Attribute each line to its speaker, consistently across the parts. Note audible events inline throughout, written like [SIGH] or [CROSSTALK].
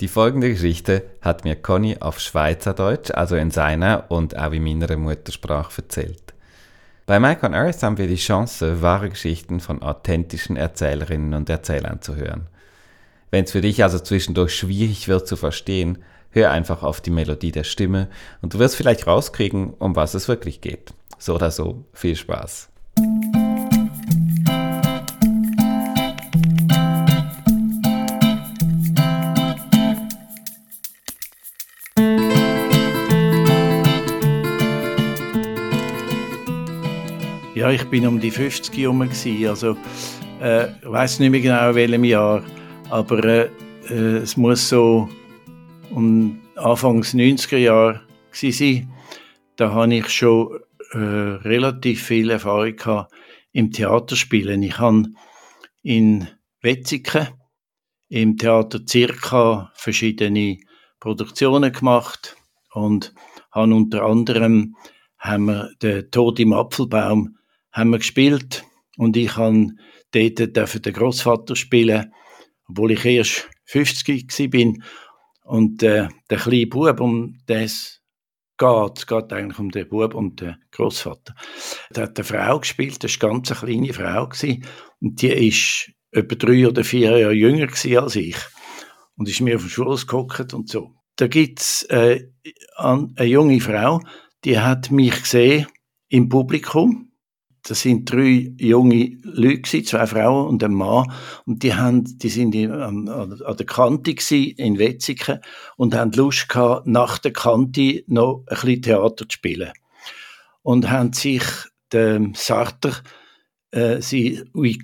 Speaker 1: Die folgende Geschichte hat mir Conny auf Schweizerdeutsch, also in seiner und auch in meiner Muttersprache erzählt. Bei Mike on Earth haben wir die Chance, wahre Geschichten von authentischen Erzählerinnen und Erzählern zu hören. Wenn es für dich also zwischendurch schwierig wird zu verstehen, hör einfach auf die Melodie der Stimme und du wirst vielleicht rauskriegen, um was es wirklich geht. So oder so, viel Spaß.
Speaker 2: Ja, ich bin um die 50 herum, also äh, ich weiß nicht mehr genau, in welchem Jahr, aber äh, äh, es muss so um Anfangs 90er Jahre sein. Da habe ich schon äh, relativ viel Erfahrung gehabt im Theaterspielen. Ich habe in Wetzikon im Theater Circa verschiedene Produktionen gemacht und habe unter anderem haben wir den Tod im Apfelbaum haben wir gespielt und ich habe dort den Großvater spielen, obwohl ich erst 50 bin und äh, der kleine Bub, um das geht, es geht eigentlich um den Bub und den Großvater. Der hat eine Frau gespielt, das war eine ganz kleine Frau gewesen, und die ist etwa drei oder vier Jahre jünger als ich und ist mir auf den Schoß geguckt und so. Da gibt's äh, eine junge Frau, die hat mich gesehen im Publikum das sind drei junge Leute, zwei Frauen und ein Mann, und die haben, die sind in, an, an, der Kante in Wetzikon und haben Lust gehabt, nach der Kante noch ein bisschen Theater zu spielen. Und haben sich dem Sartre, äh, sie Huis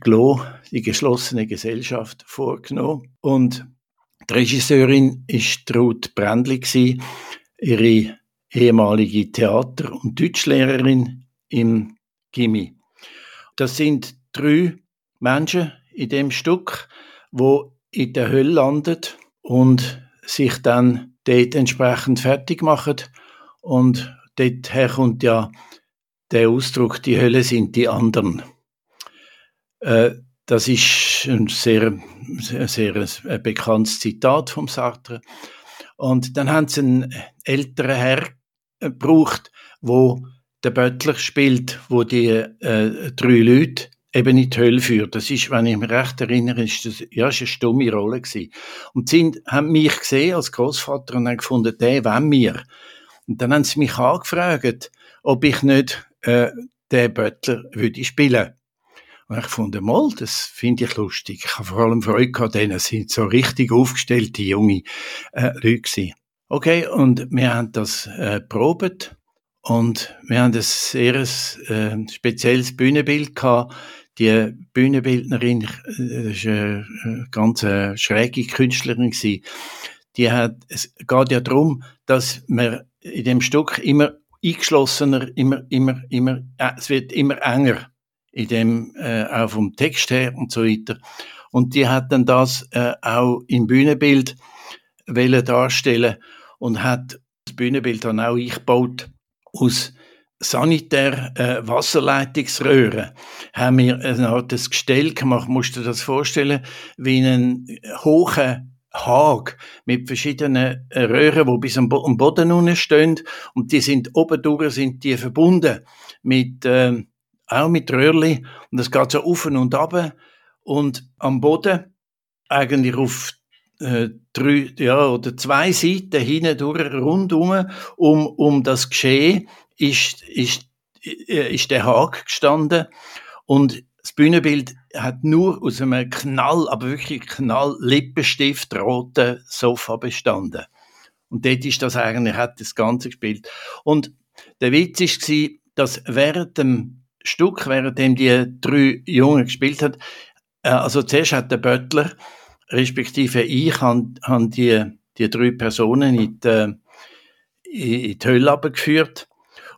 Speaker 2: die geschlossene Gesellschaft, vorgenommen. Und die Regisseurin ist Ruth Brändli ihre ehemalige Theater- und Deutschlehrerin im Gimmi. Das sind drei Menschen in dem Stück, wo in der Hölle landet und sich dann dort entsprechend fertig machen. Und dorther kommt ja der Ausdruck, die Hölle sind die anderen. Äh, das ist ein sehr, sehr, sehr bekanntes Zitat vom Sartre. Und dann haben sie einen älteren Herr gebraucht, wo der Böttler spielt, wo die äh, drei Leute eben in die Hölle führt. Das ist, wenn ich mich recht erinnere, ist das, ja, ist eine stumme Rolle gewesen. Und sie haben mich gesehen als Großvater und haben gefunden, der wollen wir. Und dann haben sie mich angefragt, ob ich nicht äh, den Böttler würde spielen. Und ich fand, mal, das finde ich lustig. Ich habe vor allem Freude gehabt, denn es sind so richtig aufgestellte junge äh, Leute gewesen. Okay, und wir haben das äh, probiert und wir haben ein sehr äh, spezielles Bühnenbild gehabt. Die Bühnenbildnerin, äh, das war eine ganz äh, schräge Künstlerin, gewesen. die hat, es geht ja darum, dass man in dem Stück immer eingeschlossener, immer, immer, immer, äh, es wird immer enger in dem, äh, auch vom Text her und so weiter. Und die hat dann das äh, auch im Bühnenbild darstellen und hat das Bühnenbild dann auch eingebaut aus sanitär äh, haben wir eine Art Gestell gemacht. Musst du dir das vorstellen, wie einen hohen Hag mit verschiedenen äh, Röhren, wo bis am, Bo am Boden unten stehen. Und die sind oben durch sind die verbunden mit äh, auch mit Röhrli. Und das geht so auf und ab. Und am Boden eigentlich auf äh, drei ja, oder zwei Seiten hindurch rundum um, um das Geschehen ist, ist, äh, ist der Haag gestanden und das Bühnenbild hat nur aus einem Knall, aber wirklich Knall Lippenstift roten Sofa bestanden. Und dort ist das eigentlich, hat das Ganze gespielt. Und der Witz war, dass während dem Stück, während dem die drei Jungen gespielt hat, äh, also zuerst hat der Böttler respektive ich, haben, haben die, die drei Personen in die, in die Hölle geführt.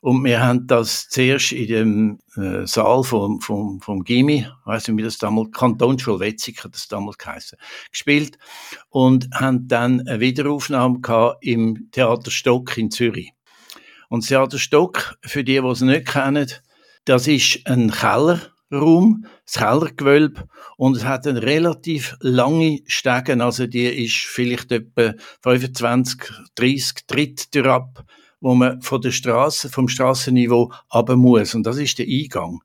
Speaker 2: Und wir haben das zuerst in dem äh, Saal vom, vom, vom Gimi, ich weiss nicht, wie das damals, Kantonsschule Wetzig hat das damals geheißen, gespielt und haben dann eine Wiederaufnahme gehabt im Theater Stock in Zürich. Und das Theater Stock, für die, die es nicht kennen, das ist ein Keller, Kellerraum, das Kellergewölbe und es hat eine relativ lange Stegen, also die ist vielleicht etwa 25, 30 Tritt ab, wo man von der Straße, vom Straßenniveau runter muss und das ist der Eingang.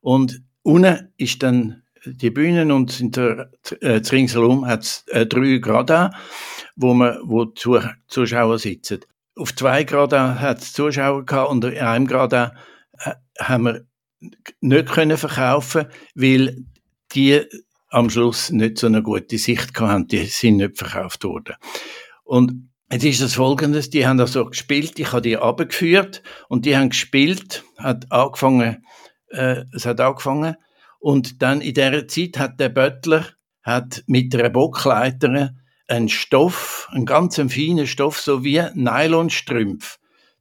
Speaker 2: Und unten ist dann die Bühnen und in der, äh, ringsherum hat es äh, drei Grad, wo man, wo die Zuschauer sitzen. Auf zwei Grad hat es Zuschauer gehabt und in einem Grad äh, haben wir nicht können verkaufen, weil die am Schluss nicht so eine gute Sicht hatten, die sind nicht verkauft worden. Und jetzt ist das folgendes, die haben also gespielt, ich habe die abgeführt und die haben gespielt, hat angefangen, äh, es hat angefangen. Und dann in der Zeit hat der Böttler hat mit einer Bockleiter einen Stoff, einen ganz feinen Stoff, so wie Nylonstrümpf,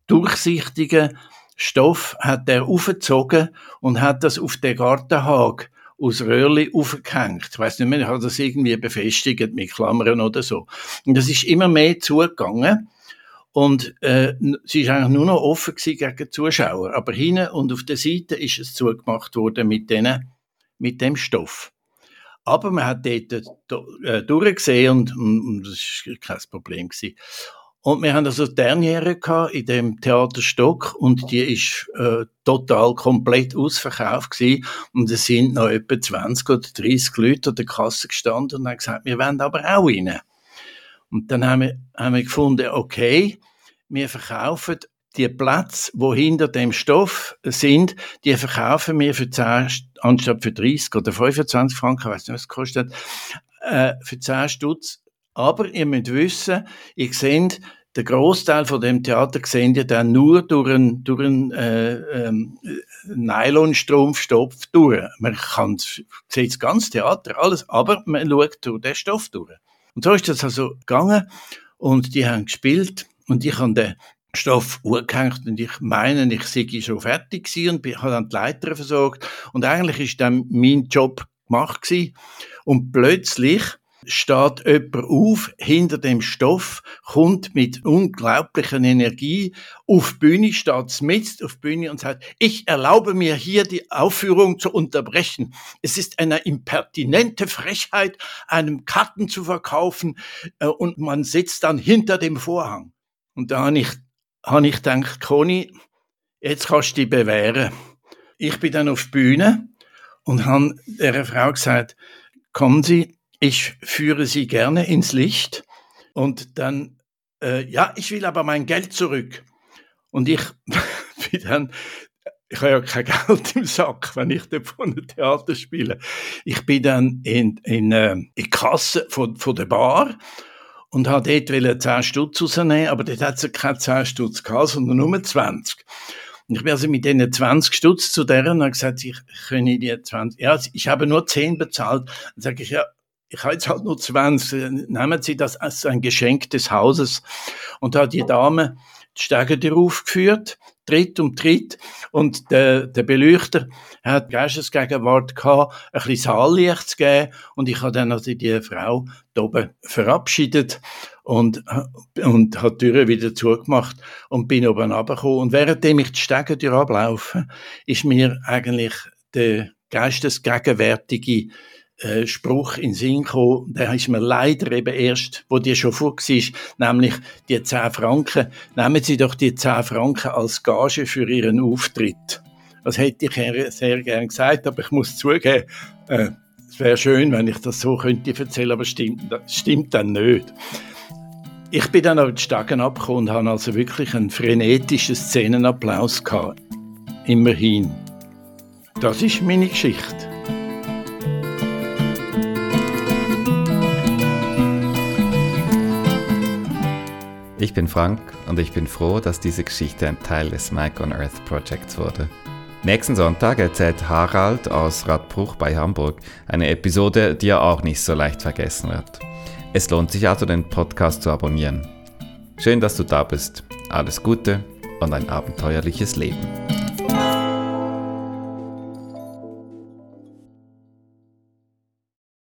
Speaker 2: durchsichtigen Stoff hat er aufgezogen und hat das auf den Gartenhag aus Röhrli aufgehängt. Ich weiß nicht mehr, hat das irgendwie befestigt mit Klammern oder so. Und das ist immer mehr zugegangen. Und äh, sie ist eigentlich nur noch offen gegen Zuschauer. Aber hinten und auf der Seite ist es zugemacht worden mit, denen, mit dem Stoff. Aber man hat dort äh, durchgesehen und, und das war kein Problem. Gewesen. Und wir haben also Derniere in dem Theaterstock und die ist äh, total komplett ausverkauft gewesen. Und es sind noch etwa 20 oder 30 Leute an der Kasse gestanden und haben gesagt, wir wollen aber auch rein. Und dann haben wir, haben wir gefunden, okay, wir verkaufen die Plätze, wo hinter dem Stoff sind, die verkaufen wir für 10, anstatt für 30 oder 25 Franken, ich weiß nicht, was es kostet, äh, für 10 Stutz aber ihr müsst wissen, ihr seht, der Großteil von dem Theater sehen ihr dann nur durch einen, durch einen äh, ähm, Nylonstrumpfstoff durch. Man kann, sieht das ganze Theater, alles, aber man schaut durch den Stoff durch. Und so ist das also gegangen und die haben gespielt und ich habe den Stoff angehängt und ich meine, ich sei schon fertig gewesen und habe dann die Leiter versorgt und eigentlich ist dann mein Job gemacht gewesen. und plötzlich steht jemand auf, hinter dem Stoff, kommt mit unglaublicher Energie auf Bühne, steht mit auf Bühne und sagt, ich erlaube mir hier die Aufführung zu unterbrechen. Es ist eine impertinente Frechheit, einem Karten zu verkaufen äh, und man sitzt dann hinter dem Vorhang. Und da habe ich, habe ich gedacht, Conny, jetzt kannst du dich bewähren. Ich bin dann auf Bühne und habe der Frau gesagt, kommen Sie, ich führe sie gerne ins Licht und dann, äh, ja, ich will aber mein Geld zurück. Und ich [LAUGHS] bin dann, ich habe ja kein [LAUGHS] Geld im Sack, wenn ich dort von einem Theater spiele. Ich bin dann in, in, äh, in die Kasse von, von der Bar und habe dort 10 Stutz rausnehmen, aber dort hat es keine 10 Stutz gehabt, sondern nur 20. Und ich bin also mit denen 20 Stutz zu deren und habe gesagt, ich könne die 20, ja, ich habe nur 10 bezahlt. Dann sage ich, ja, ich habe jetzt halt nur 20, nehmen Sie das als ein Geschenk des Hauses. Und da hat die Dame die Stege aufgeführt, Tritt um Tritt, und der, der Beleuchter hat Geistesgegenwart gehabt, ein bisschen Saallicht zu geben, und ich habe dann also die Frau da oben verabschiedet und, und hat die Türe wieder zugemacht und bin oben runtergekommen. Und währenddem ich die Stege ablaufe, ist mir eigentlich der geistesgegenwärtige äh, Spruch in Sinn gekommen, der ist mir leider eben erst, wo die schon vor war, nämlich die 10 Franken. Nehmen Sie doch die 10 Franken als Gage für Ihren Auftritt. Das hätte ich sehr gern gesagt, aber ich muss zugeben, äh, es wäre schön, wenn ich das so könnte erzählen, aber stimmt, das stimmt dann nicht. Ich bin dann auf die Stagen abgekommen und habe also wirklich einen frenetischen Szenenapplaus gehabt. Immerhin. Das ist meine Geschichte.
Speaker 1: Ich bin Frank und ich bin froh, dass diese Geschichte ein Teil des Mike on Earth Projects wurde. Nächsten Sonntag erzählt Harald aus Radbruch bei Hamburg eine Episode, die er auch nicht so leicht vergessen wird. Es lohnt sich also, den Podcast zu abonnieren. Schön, dass du da bist. Alles Gute und ein abenteuerliches Leben.